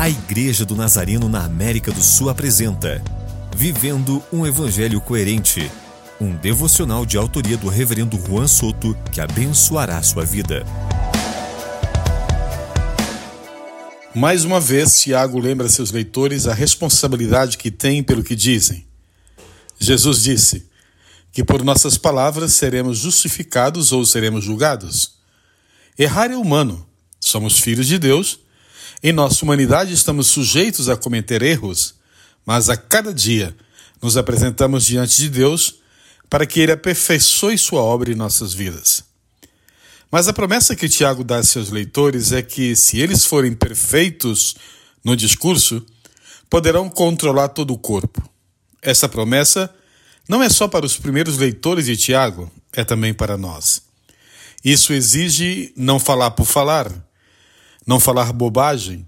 A Igreja do Nazareno na América do Sul apresenta Vivendo um Evangelho Coerente, um devocional de autoria do Reverendo Juan Soto que abençoará sua vida. Mais uma vez, Tiago lembra seus leitores a responsabilidade que têm pelo que dizem. Jesus disse que por nossas palavras seremos justificados ou seremos julgados. Errar é humano, somos filhos de Deus em nossa humanidade estamos sujeitos a cometer erros, mas a cada dia nos apresentamos diante de Deus para que Ele aperfeiçoe Sua obra em nossas vidas. Mas a promessa que Tiago dá a seus leitores é que, se eles forem perfeitos no discurso, poderão controlar todo o corpo. Essa promessa não é só para os primeiros leitores de Tiago, é também para nós. Isso exige não falar por falar, não falar bobagem,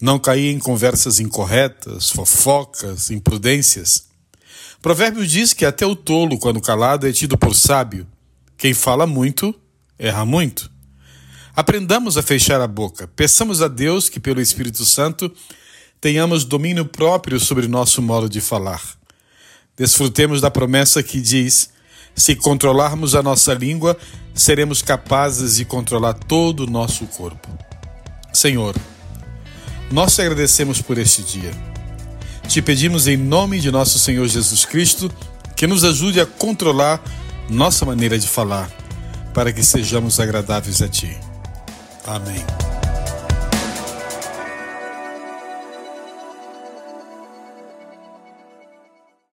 não cair em conversas incorretas, fofocas, imprudências. Provérbios diz que até o tolo, quando calado, é tido por sábio. Quem fala muito, erra muito. Aprendamos a fechar a boca. Peçamos a Deus que, pelo Espírito Santo, tenhamos domínio próprio sobre nosso modo de falar. Desfrutemos da promessa que diz: se controlarmos a nossa língua, seremos capazes de controlar todo o nosso corpo. Senhor, nós te agradecemos por este dia. Te pedimos em nome de nosso Senhor Jesus Cristo que nos ajude a controlar nossa maneira de falar, para que sejamos agradáveis a Ti. Amém.